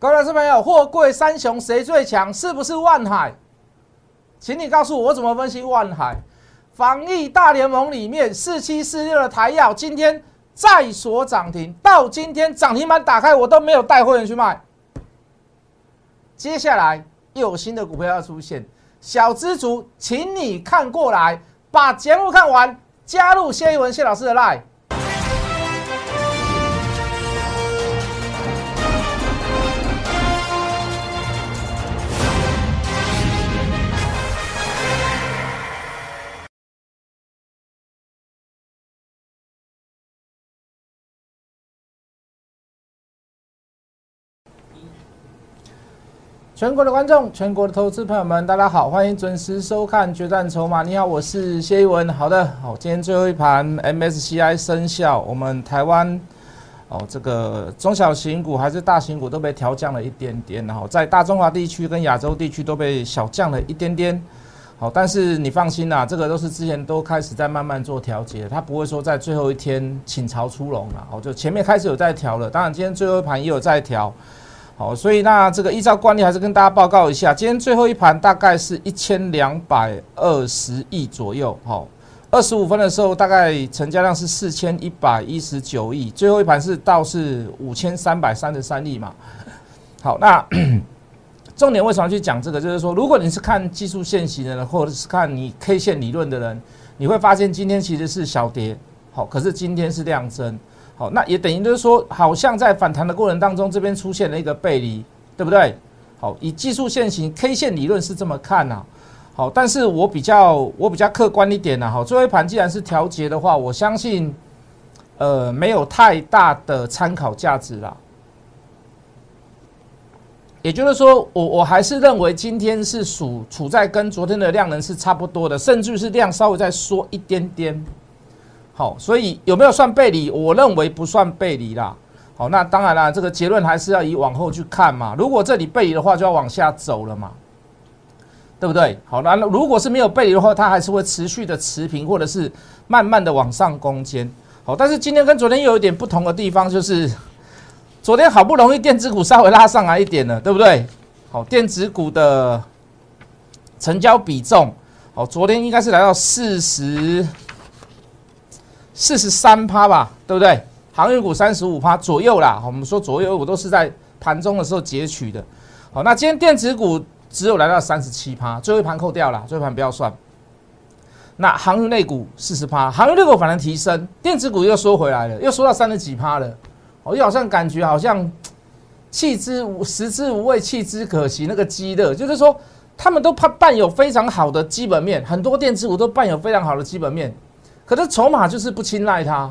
各位老师朋友，货柜三雄谁最强？是不是万海？请你告诉我，我怎么分析万海？防疫大联盟里面四七四六的台药今天再锁涨停，到今天涨停板打开我都没有带会员去卖。接下来又有新的股票要出现，小资族，请你看过来，把节目看完，加入谢一文谢老师的 line。全国的观众，全国的投资朋友们，大家好，欢迎准时收看《决战筹码》。你好，我是谢一文。好的，好，今天最后一盘 MSCI 生效，我们台湾哦，这个中小型股还是大型股都被调降了一点点，然后在大中华地区跟亚洲地区都被小降了一点点。好，但是你放心啦，这个都是之前都开始在慢慢做调节，它不会说在最后一天倾巢出笼了。哦，就前面开始有在调了，当然今天最后一盘也有在调。好，所以那这个依照惯例，还是跟大家报告一下，今天最后一盘大概是一千两百二十亿左右。好，二十五分的时候，大概成交量是四千一百一十九亿，最后一盘是到是五千三百三十三亿嘛。好，那 重点为什么去讲这个？就是说，如果你是看技术线型的人，或者是看你 K 线理论的人，你会发现今天其实是小跌，好，可是今天是量增。好，那也等于就是说，好像在反弹的过程当中，这边出现了一个背离，对不对？好，以技术线型 K 线理论是这么看呐。好，但是我比较我比较客观一点呐。好，最后一盘既然是调节的话，我相信，呃，没有太大的参考价值啦。也就是说，我我还是认为今天是属处在跟昨天的量能是差不多的，甚至是量稍微再缩一点点。好，所以有没有算背离？我认为不算背离啦。好，那当然啦，这个结论还是要以往后去看嘛。如果这里背离的话，就要往下走了嘛，对不对？好，那如果是没有背离的话，它还是会持续的持平，或者是慢慢的往上攻坚。好，但是今天跟昨天又有一点不同的地方，就是昨天好不容易电子股稍微拉上来一点了，对不对？好，电子股的成交比重，好，昨天应该是来到四十。四十三趴吧，对不对？航运股三十五趴左右啦。我们说左右，我都是在盘中的时候截取的。好，那今天电子股只有来到三十七趴，最后一盘扣掉了，最后一盘不要算。那航运类股四十趴，航运类股反而提升，电子股又缩回来了，又缩到三十几趴了。我又好像感觉好像弃之无食之无味，弃之可惜。那个鸡的，就是说他们都伴伴有非常好的基本面，很多电子股都伴有非常好的基本面。可是筹码就是不青睐它，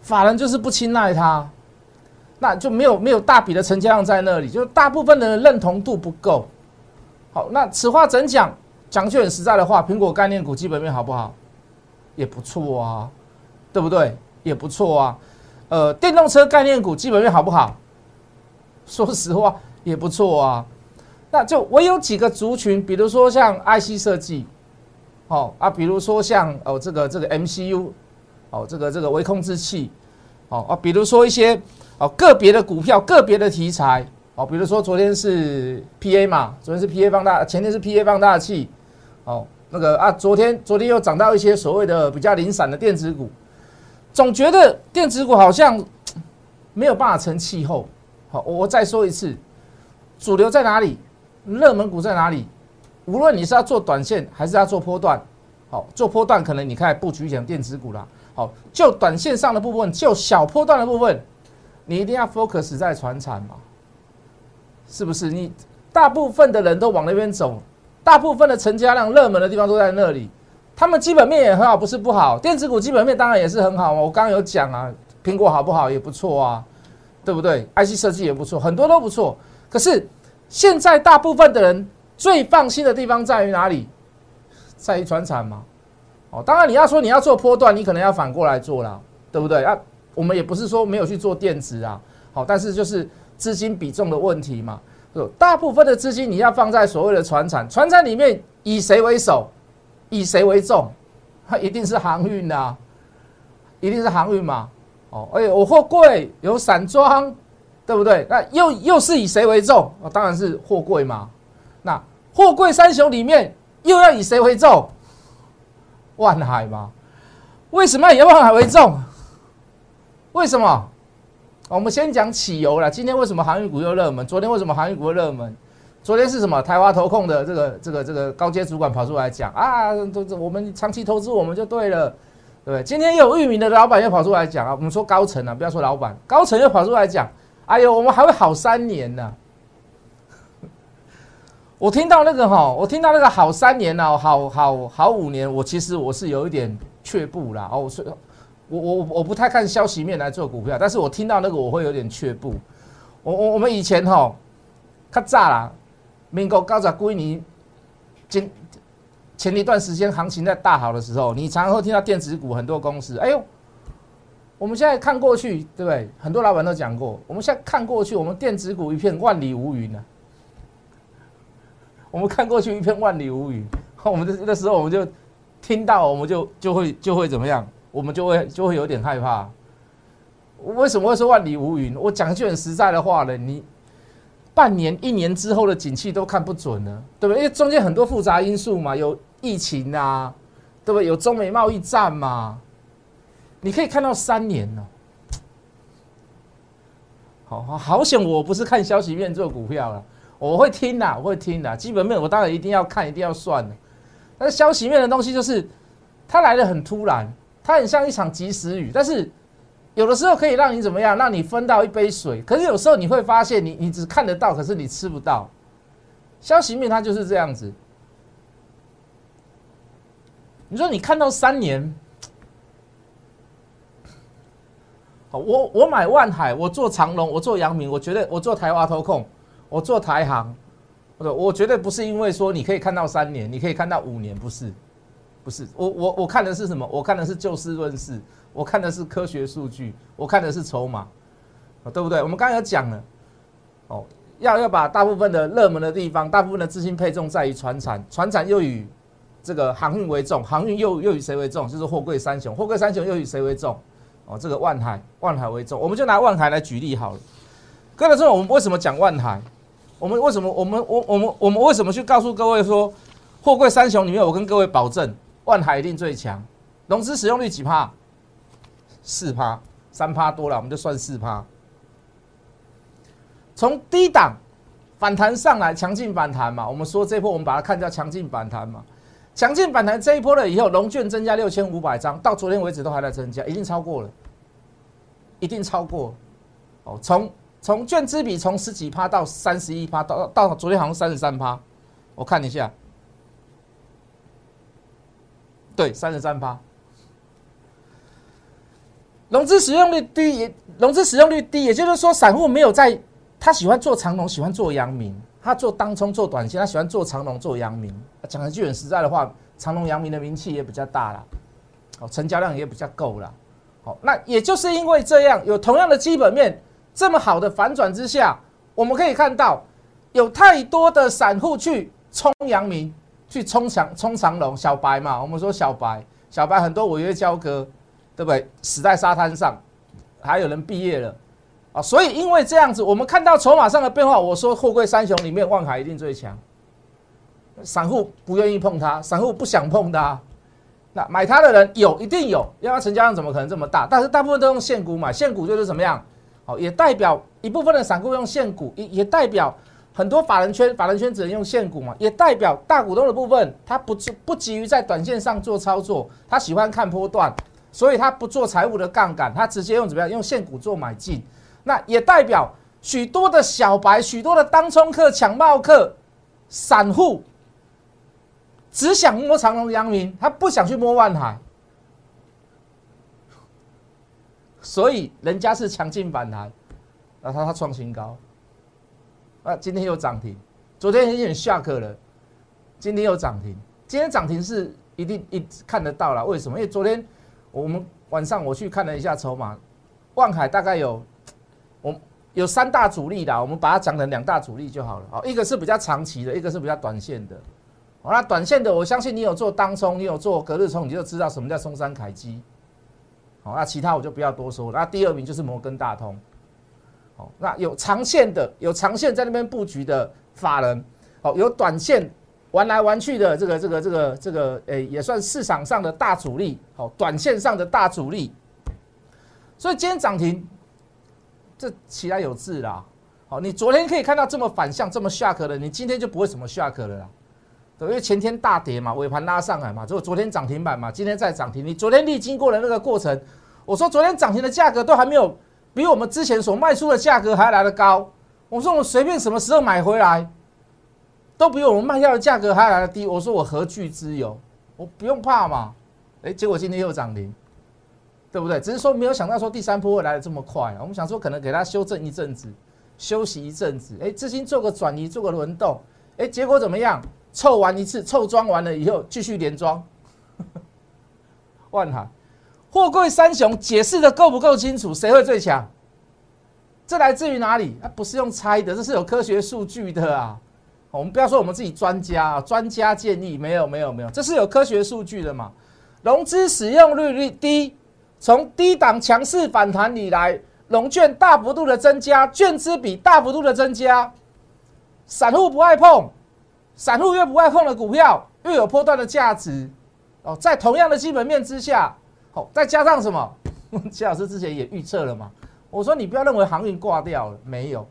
法人就是不青睐它，那就没有没有大笔的成交量在那里，就大部分的认同度不够。好，那此话怎讲？讲句很实在的话，苹果概念股基本面好不好？也不错啊，对不对？也不错啊。呃，电动车概念股基本面好不好？说实话也不错啊。那就我有几个族群，比如说像 IC 设计。哦啊，比如说像哦这个这个 MCU，哦这个这个微控制器，哦啊，比如说一些哦个别的股票、个别的题材，哦，比如说昨天是 PA 嘛，昨天是 PA 放大，前天是 PA 放大器，哦那个啊，昨天昨天又涨到一些所谓的比较零散的电子股，总觉得电子股好像没有办法成气候。好，我再说一次，主流在哪里？热门股在哪里？无论你是要做短线还是要做波段，好，做波段可能你看布局讲电子股啦，好，就短线上的部分，就小波段的部分，你一定要 focus 在船产嘛，是不是？你大部分的人都往那边走，大部分的成交量热门的地方都在那里，他们基本面也很好，不是不好，电子股基本面当然也是很好嘛。我刚刚有讲啊，苹果好不好也不错啊，对不对？IC 设计也不错，很多都不错。可是现在大部分的人。最放心的地方在于哪里？在于船产嘛。哦，当然你要说你要做波段，你可能要反过来做啦，对不对啊？我们也不是说没有去做电子啊，好，但是就是资金比重的问题嘛。大部分的资金你要放在所谓的船产，船产里面以谁为首，以谁为重？它 一定是航运啊，一定是航运嘛。哦，而且我货柜有散装，对不对？那又又是以谁为重？哦，当然是货柜嘛。那货柜三雄里面又要以谁为重？万海嘛。为什么要以万海为重？为什么？我们先讲汽油了。今天为什么航运股又热门？昨天为什么航运股又热门？昨天是什么？台华投控的这个这个这个高阶主管跑出来讲啊，都这我们长期投资我们就对了，对不对？今天有域名的老板又跑出来讲啊，我们说高层啊，不要说老板，高层又跑出来讲，哎呦，我们还会好三年呢。我听到那个哈，我听到那个好三年呢，好好好五年，我其实我是有一点却步啦。哦，所以，我我我不太看消息面来做股票，但是我听到那个我会有点却步。我我我们以前哈，较早啦，民国高十几年前前一段时间行情在大好的时候，你常常会听到电子股很多公司，哎呦，我们现在看过去，对不对？很多老板都讲过，我们现在看过去，我们电子股一片万里无云啊。我们看过去一片万里无云，我们那时候我们就听到，我们就就会就会怎么样？我们就会就会有点害怕。为什么会说万里无云？我讲一句很实在的话呢，你半年、一年之后的景气都看不准呢，对不对？因为中间很多复杂因素嘛，有疫情啊，对不对？有中美贸易战嘛，你可以看到三年呢。好好好险，我不是看消息面做股票了。我会听的，我会听的。基本面我当然一定要看，一定要算的。但是消息面的东西就是，它来的很突然，它很像一场及时雨。但是有的时候可以让你怎么样，让你分到一杯水。可是有时候你会发现，你你只看得到，可是你吃不到。消息面它就是这样子。你说你看到三年，好，我我买万海，我做长隆，我做阳明，我觉得我做台华投控。我做台行，我我绝对不是因为说你可以看到三年，你可以看到五年，不是，不是，我我我看的是什么？我看的是就事论事，我看的是科学数据，我看的是筹码，对不对？我们刚才有讲了，哦，要要把大部分的热门的地方，大部分的资金配重在于船产，船产又以这个航运为重，航运又又以谁为重？就是货柜三雄，货柜三雄又以谁为重？哦，这个万海，万海为重，我们就拿万海来举例好了。各位说，我们为什么讲万海？我们为什么？我们我我们我们为什么去告诉各位说，货柜三雄里面，我跟各位保证，万海一定最强。融资使用率几趴？四趴，三趴多了，我们就算四趴。从低档反弹上来，强劲反弹嘛。我们说这波我们把它看叫强劲反弹嘛。强劲反弹这一波了以后，龙券增加六千五百张，到昨天为止都还在增加，一定超过了，一定超过。哦，从。从券资比从十几趴到三十一趴，到到昨天好像三十三趴，我看一下，对，三十三趴。融资使用率低，融资使用率低，也就是说，散户没有在，他喜欢做长龙，喜欢做阳明，他做当冲做短线，他喜欢做长龙做阳明。讲一句很实在的话，长龙阳明的名气也比较大了，哦，成交量也比较够了，好，那也就是因为这样，有同样的基本面。这么好的反转之下，我们可以看到有太多的散户去冲阳明，去冲长冲长龙，小白嘛，我们说小白，小白很多违约交割，对不对？死在沙滩上，还有人毕业了啊！所以因为这样子，我们看到筹码上的变化，我说货柜三雄里面，万海一定最强。散户不愿意碰它，散户不想碰它，那买它的人有一定有，要不然成交量怎么可能这么大？但是大部分都用现股买，现股就是怎么样？好，也代表一部分的散户用现股，也也代表很多法人圈，法人圈只能用现股嘛，也代表大股东的部分，他不不急于在短线上做操作，他喜欢看波段，所以他不做财务的杠杆，他直接用怎么样？用现股做买进。那也代表许多的小白，许多的当冲客、抢帽客、散户，只想摸长隆、阳明，他不想去摸万海。所以人家是强劲反弹，那他他创新高，啊，今天又涨停，昨天有点下课了，今天又涨停，今天涨停是一定一看得到了，为什么？因为昨天我们晚上我去看了一下筹码，万海大概有我有三大主力的，我们把它讲成两大主力就好了啊，一个是比较长期的，一个是比较短线的，好那短线的我相信你有做当冲，你有做隔日冲，你就知道什么叫松山凯基。好，那其他我就不要多说。那第二名就是摩根大通。哦，那有长线的，有长线在那边布局的法人，哦，有短线玩来玩去的这个这个这个这个，诶，也算市场上的大主力，好，短线上的大主力。所以今天涨停，这起来有字啦。好，你昨天可以看到这么反向、这么下克的，你今天就不会什么下克了啦。对，因为前天大跌嘛，尾盘拉上来嘛，就昨天涨停板嘛，今天再涨停。你昨天历经过了那个过程，我说昨天涨停的价格都还没有。比我们之前所卖出的价格还来得高，我说我随便什么时候买回来，都比我们卖掉的价格还来得低。我说我何惧之有？我不用怕嘛。哎，结果今天又涨停，对不对？只是说没有想到说第三波会来的这么快。我们想说可能给它修正一阵子，休息一阵子，哎，资金做个转移，做个轮动，哎，结果怎么样？凑完一次，凑装完了以后继续连装，万海。货柜三雄解释的够不够清楚？谁会最强？这来自于哪里？啊，不是用猜的，这是有科学数据的啊！我们不要说我们自己专家啊，专家建议没有没有没有，这是有科学数据的嘛？融资使用率率低，从低档强势反弹以来，融券大幅度的增加，券资比大幅度的增加，散户不爱碰，散户越不爱碰的股票，越有波段的价值哦。在同样的基本面之下。好，再加上什么？谢老师之前也预测了嘛。我说你不要认为航运挂掉了，没有。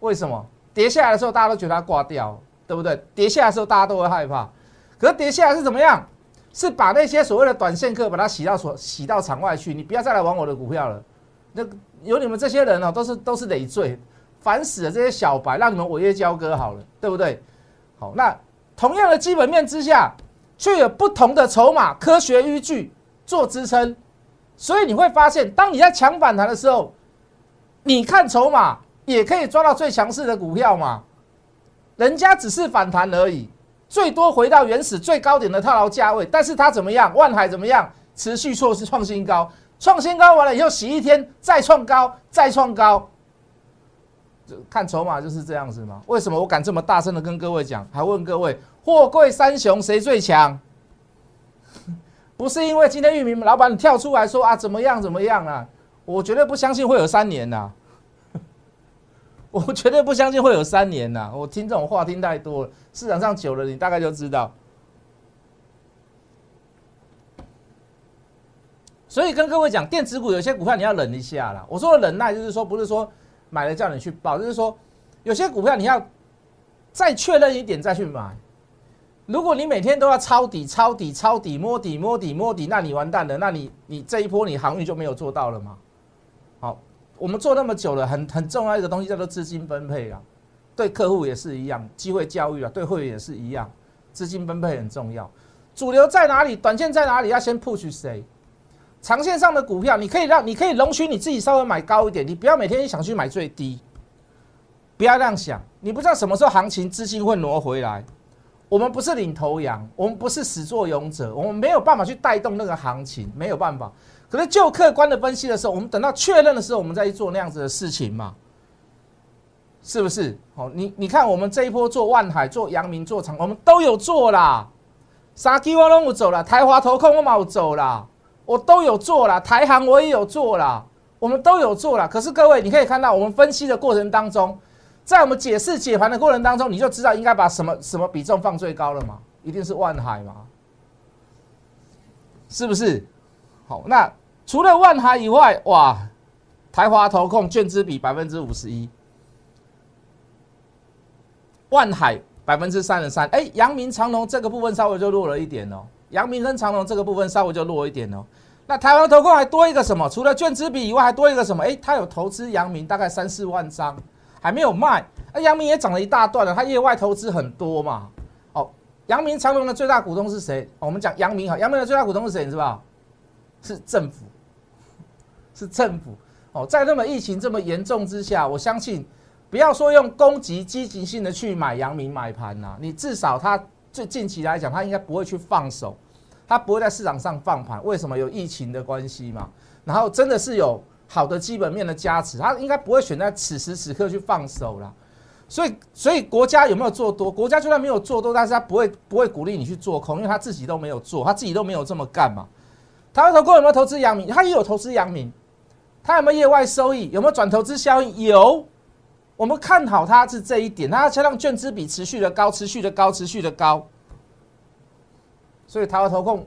为什么？跌下来的时候大家都觉得它挂掉，对不对？跌下来的时候大家都会害怕。可是跌下来是怎么样？是把那些所谓的短线客把它洗到所洗到场外去，你不要再来玩我的股票了。那有你们这些人哦，都是都是累赘，烦死了这些小白，让你们违约交割好了，对不对？好，那同样的基本面之下，却有不同的筹码科学依据。做支撑，所以你会发现，当你在抢反弹的时候，你看筹码也可以抓到最强势的股票嘛。人家只是反弹而已，最多回到原始最高点的套牢价位，但是它怎么样？万海怎么样？持续错是创新高，创新高完了以后洗一天再创高，再创高。看筹码就是这样子嘛。为什么我敢这么大声的跟各位讲？还问各位，货柜三雄谁最强？不是因为今天玉米老板你跳出来说啊怎么样怎么样啊，我绝对不相信会有三年呐，我绝对不相信会有三年呐，我听这种话听太多了，市场上久了你大概就知道。所以跟各位讲，电子股有些股票你要忍一下啦。我说的忍耐就是说，不是说买了叫你去报，就是说有些股票你要再确认一点再去买。如果你每天都要抄底、抄底、抄底、摸底、摸底、摸底，那你完蛋了。那你你这一波你航运就没有做到了吗？好，我们做那么久了，很很重要一个东西叫做资金分配啊，对客户也是一样，机会教育啊，对会员也是一样，资金分配很重要。主流在哪里？短线在哪里？要先 push 谁？长线上的股票，你可以让你可以容许你自己稍微买高一点，你不要每天想去买最低，不要这样想。你不知道什么时候行情资金会挪回来。我们不是领头羊，我们不是始作俑者，我们没有办法去带动那个行情，没有办法。可是就客观的分析的时候，我们等到确认的时候，我们再去做那样子的事情嘛，是不是？好，你你看，我们这一波做万海、做阳明、做长，我们都有做啦。沙基我拢有走了，台华投控我冇走啦，我都有做啦，台航我也有做啦，我们都有做啦。可是各位，你可以看到，我们分析的过程当中。在我们解释解盘的过程当中，你就知道应该把什么什么比重放最高了嘛？一定是万海嘛？是不是？好，那除了万海以外，哇，台华投控券资比百分之五十一，万海百分之三十三。哎，阳明长隆这个部分稍微就弱了一点哦。阳明跟长隆这个部分稍微就弱一点哦。那台湾投控还多一个什么？除了券资比以外，还多一个什么？哎，他有投资阳明大概三四万张。还没有卖，那阳明也涨了一大段了，它业外投资很多嘛。哦，阳明长隆的最大股东是谁？我们讲阳明哈，阳明的最大股东是谁？你知道是政府，是政府。哦，在那么疫情这么严重之下，我相信不要说用攻击积极性的去买阳明买盘呐，你至少它最近期来讲，它应该不会去放手，它不会在市场上放盘。为什么？有疫情的关系嘛。然后真的是有。好的基本面的加持，他应该不会选在此时此刻去放手了。所以，所以国家有没有做多？国家就算没有做多，但是他不会不会鼓励你去做空，因为他自己都没有做，他自己都没有这么干嘛。台湾投顾有没有投资阳明？他也有投资阳明，他有没有业外收益？有没有转投资效应？有。我们看好它是这一点，它加上券资比持续的高，持续的高，持续的高。所以台湾投控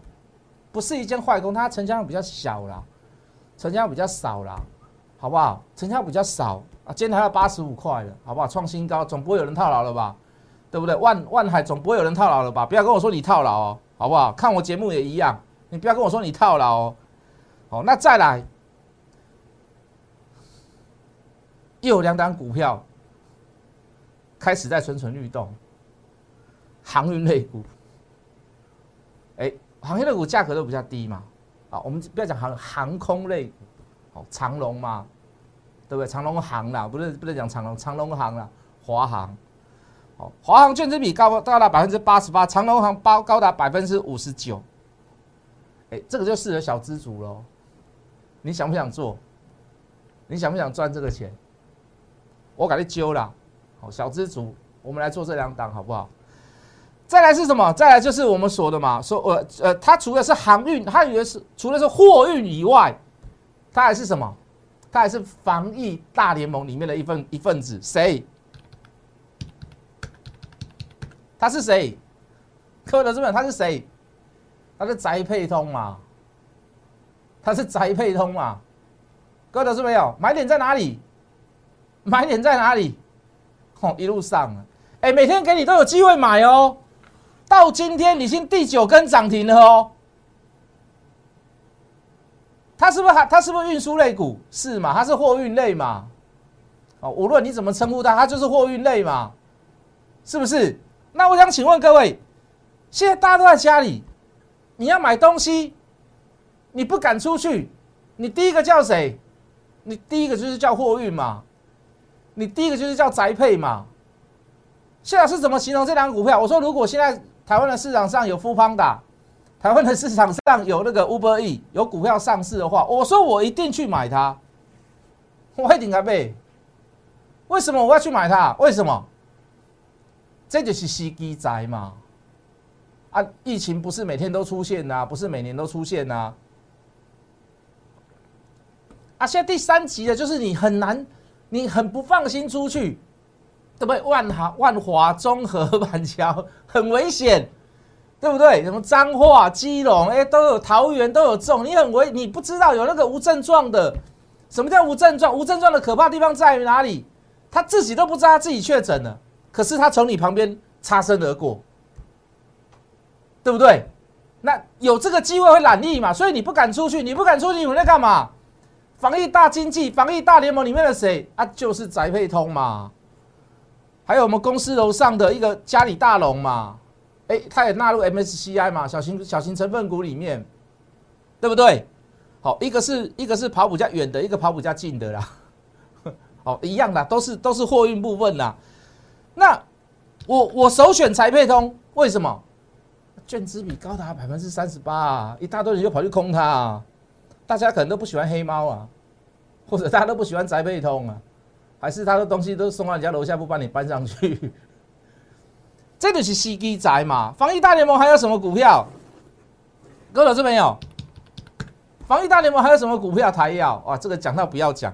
不是一件坏工，它成交量比较小啦，成交量比较少啦，好不好？成交量比较少啊，今天还要八十五块了，好不好？创新高，总不会有人套牢了吧？对不对？万万海总不会有人套牢了吧？不要跟我说你套牢哦，好不好？看我节目也一样，你不要跟我说你套牢哦。好，那再来。又有两档股票开始在蠢蠢欲动，航运类股。哎，航运类股价格都比较低嘛，啊，我们不要讲航航空类股，哦，长龙嘛，对不对？长龙航啦，不是不能讲长龙，长龙航啦，华航，哦，华航券资比高高达百分之八十八，长龙航包高达百分之五十九。哎，这个就适合小资族喽。你想不想做？你想不想赚这个钱？我给你揪了，好小资族，我们来做这两档好不好？再来是什么？再来就是我们说的嘛，说呃呃，它除了是航运，它以为是除了是货运以外，它还是什么？它还是防疫大联盟里面的一份一份子。谁？他是谁？各位同志们，他是谁？他是宅配通嘛？他是宅配通嘛？各位同志们有买点在哪里？买点在哪里？哦，一路上啊，哎，每天给你都有机会买哦。到今天已经第九根涨停了哦。它是不是还？它是不是运输类股？是嘛？它是货运类嘛？哦，无论你怎么称呼它，它就是货运类嘛？是不是？那我想请问各位，现在大家都在家里，你要买东西，你不敢出去，你第一个叫谁？你第一个就是叫货运嘛？你第一个就是叫宅配嘛？现在是怎么形容这两个股票？我说，如果现在台湾的市场上有富邦达，台湾的市场上有那个 Uber E 有股票上市的话，我说我一定去买它。我一定该背。为什么我要去买它？为什么？这就是司机宅嘛。啊，疫情不是每天都出现呐，不是每年都出现呐。啊，现在第三级的就是你很难。你很不放心出去，对不对？万华、万华、中和、板桥很危险，对不对？什么彰化、基隆，哎，都有桃园都有中，你很危，你不知道有那个无症状的。什么叫无症状？无症状的可怕地方在于哪里？他自己都不知道他自己确诊了，可是他从你旁边擦身而过，对不对？那有这个机会会染疫嘛？所以你不敢出去，你不敢出去，你们在干嘛？防疫大经济，防疫大联盟里面的谁啊？就是宅配通嘛，还有我们公司楼上的一个嘉里大龙嘛，哎，它也纳入 MSCI 嘛，小型小型成分股里面，对不对？好，一个是一个是跑比较远的，一个跑比较近的啦，好，一样的，都是都是货运部分啦。那我我首选宅配通，为什么？券资比高达百分之三十八，一大堆人就跑去空它啊。大家可能都不喜欢黑猫啊，或者大家都不喜欢宅配通啊，还是他的东西都送到你家楼下不帮你搬上去？这就是司机宅嘛。防疫大联盟还有什么股票？各位老师没有？防疫大联盟还有什么股票？台要哇，这个讲到不要讲，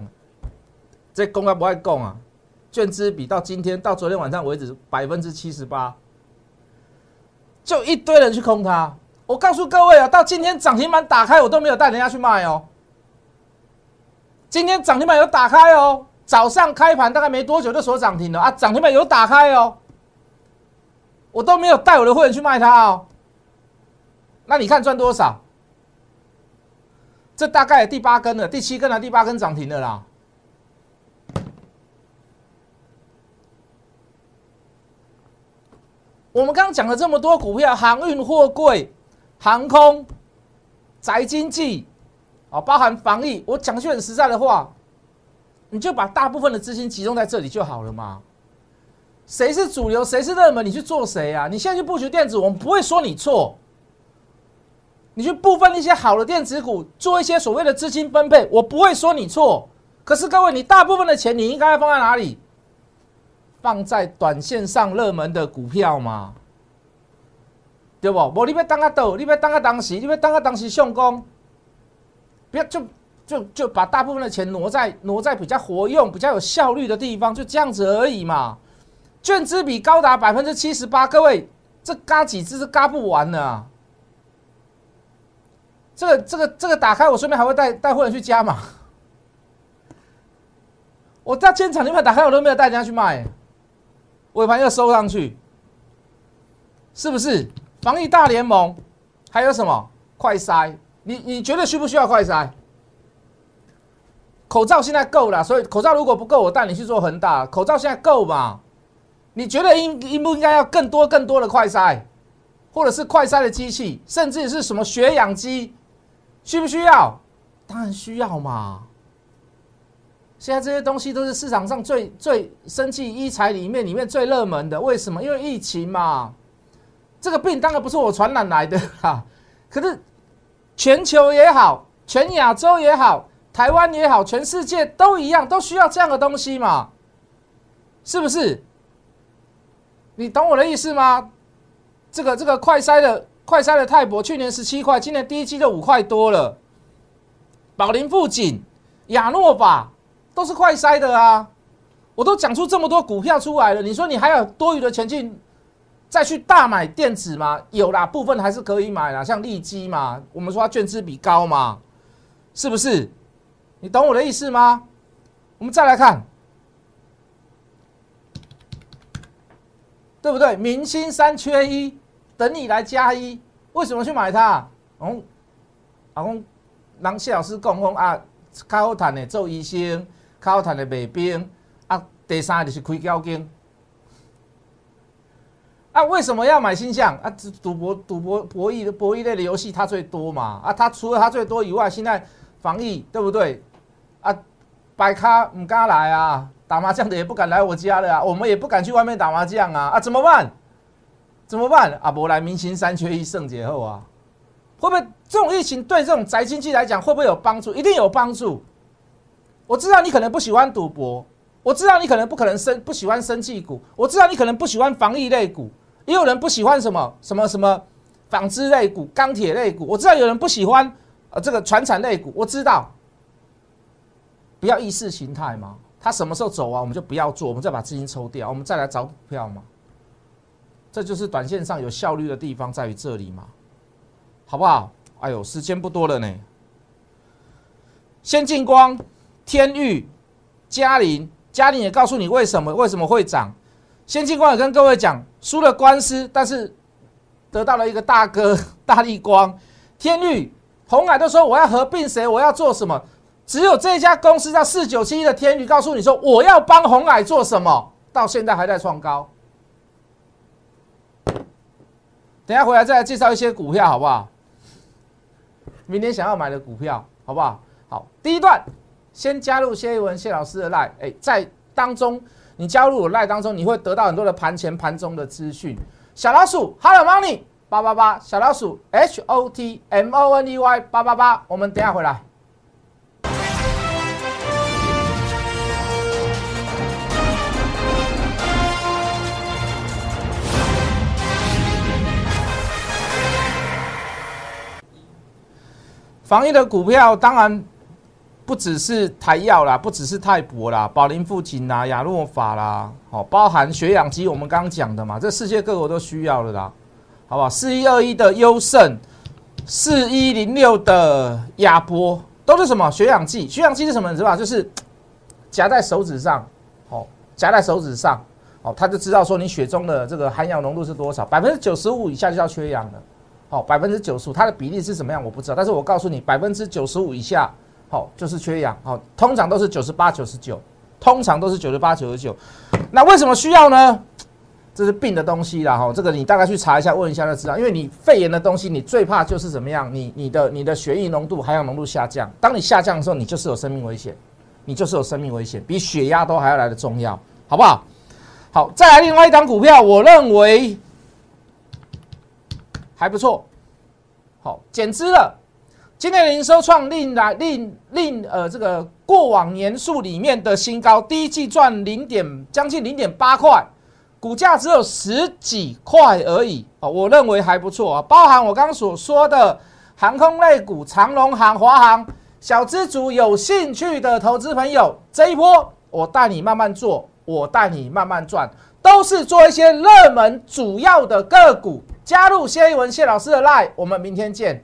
这公开不爱供啊。券资比到今天到昨天晚上为止百分之七十八，就一堆人去空它。我告诉各位啊，到今天涨停板打开，我都没有带人家去卖哦。今天涨停板有打开哦，早上开盘大概没多久就锁涨停了啊，涨停板有打开哦，我都没有带我的会员去卖它哦。那你看赚多少？这大概第八根了，第七根了，第八根涨停的啦。我们刚刚讲了这么多股票，航运货柜。航空、宅经济，啊，包含防疫，我讲句很实在的话，你就把大部分的资金集中在这里就好了嘛。谁是主流，谁是热门，你去做谁啊？你现在去布局电子，我们不会说你错。你去部分一些好的电子股，做一些所谓的资金分配，我不会说你错。可是各位，你大部分的钱你应该放在哪里？放在短线上热门的股票嘛。对不？我你要当个倒，你要当个当时，你要当个当时上攻，不要就就就把大部分的钱挪在挪在比较活用、比较有效率的地方，就这样子而已嘛。券资比高达百分之七十八，各位这嘎几只是嘎不完的啊！这个这个这个打开，我顺便还会带带会员去加嘛。我在现场，你们打开我都没有带人家去卖，尾盘又收上去，是不是？防疫大联盟还有什么快筛？你你觉得需不需要快筛？口罩现在够了，所以口罩如果不够，我带你去做恒大。口罩现在够嘛？你觉得应应不应该要更多更多的快筛，或者是快筛的机器，甚至是什么血氧机？需不需要？当然需要嘛！现在这些东西都是市场上最最生计医材里面里面最热门的。为什么？因为疫情嘛。这个病当然不是我传染来的哈，可是全球也好，全亚洲也好，台湾也好，全世界都一样，都需要这样的东西嘛？是不是？你懂我的意思吗？这个这个快筛的。快筛的泰博去年十七块，今年第一季就五块多了。宝林富锦、亚诺法都是快筛的啊！我都讲出这么多股票出来了，你说你还有多余的钱去再去大买电子吗？有啦，部分还是可以买啦，像利基嘛，我们说它卷资比高嘛，是不是？你懂我的意思吗？我们再来看，对不对？明星三缺一。等你来加一，为什么去买它？哦，阿公，人谢老师讲讲啊，较好谈的做医生，较好谈的卖兵，啊，第三就是开交金。啊，为什么要买新象？啊，赌博、赌博、博弈的博弈类的游戏它最多嘛？啊，它除了它最多以外，现在防疫对不对？啊，摆咖唔敢来啊，打麻将的也不敢来我家了啊，我们也不敢去外面打麻将啊，啊，怎么办？怎么办？啊，伯来明星三缺一，圣节后啊，会不会这种疫情对这种宅经济来讲会不会有帮助？一定有帮助。我知道你可能不喜欢赌博，我知道你可能不可能生不喜欢生气股，我知道你可能不喜欢防疫类股，也有人不喜欢什么什么什么纺织类股、钢铁类股。我知道有人不喜欢呃这个传产类股，我知道。不要意识形态嘛，它什么时候走啊，我们就不要做，我们再把资金抽掉，我们再来找股票嘛。这就是短线上有效率的地方，在于这里嘛，好不好？哎呦，时间不多了呢。先进光、天域、嘉麟，嘉麟也告诉你为什么为什么会涨。先进光也跟各位讲，输了官司，但是得到了一个大哥 大力光。天域、红海都说我要合并谁，我要做什么？只有这家公司叫四九七一的天宇告诉你说我要帮红海做什么，到现在还在创高。等下回来再来介绍一些股票，好不好？明天想要买的股票，好不好？好，第一段先加入谢一文谢老师的 line，，哎，在当中你加入我赖当中，你会得到很多的盘前盘中的资讯。小老鼠，Hello Money 八八八，小老鼠 H O T M O N E Y 八八八，我们等下回来。防疫的股票当然不只是台药啦，不只是泰博啦，宝林富锦啦，亚诺法啦，好，包含血氧机，我们刚刚讲的嘛，这世界各国都需要的啦，好不好？四一二一的优胜，四一零六的亚波，都是什么血氧剂？血氧剂是什么？你知道吧？就是夹在手指上，好，夹在手指上，好，他就知道说你血中的这个含氧浓度是多少，百分之九十五以下就叫缺氧了。好，百分之九十五，它的比例是什么样？我不知道，但是我告诉你，百分之九十五以下，好，就是缺氧。好，通常都是九十八、九十九，通常都是九十八、九十九。那为什么需要呢？这是病的东西啦，哈，这个你大概去查一下，问一下就知道。因为你肺炎的东西，你最怕就是怎么样？你你的你的血液浓度、含氧浓度下降。当你下降的时候，你就是有生命危险，你就是有生命危险，比血压都还要来的重要，好不好？好，再来另外一张股票，我认为。还不错，好减资了。今天的营收创令来令令呃这个过往年数里面的新高，第一季赚零点将近零点八块，股价只有十几块而已啊，我认为还不错啊。包含我刚刚所说的航空类股，长龙航、华航，小资族有兴趣的投资朋友，这一波我带你慢慢做，我带你慢慢赚，都是做一些热门主要的个股。加入谢一文谢老师的 line，我们明天见。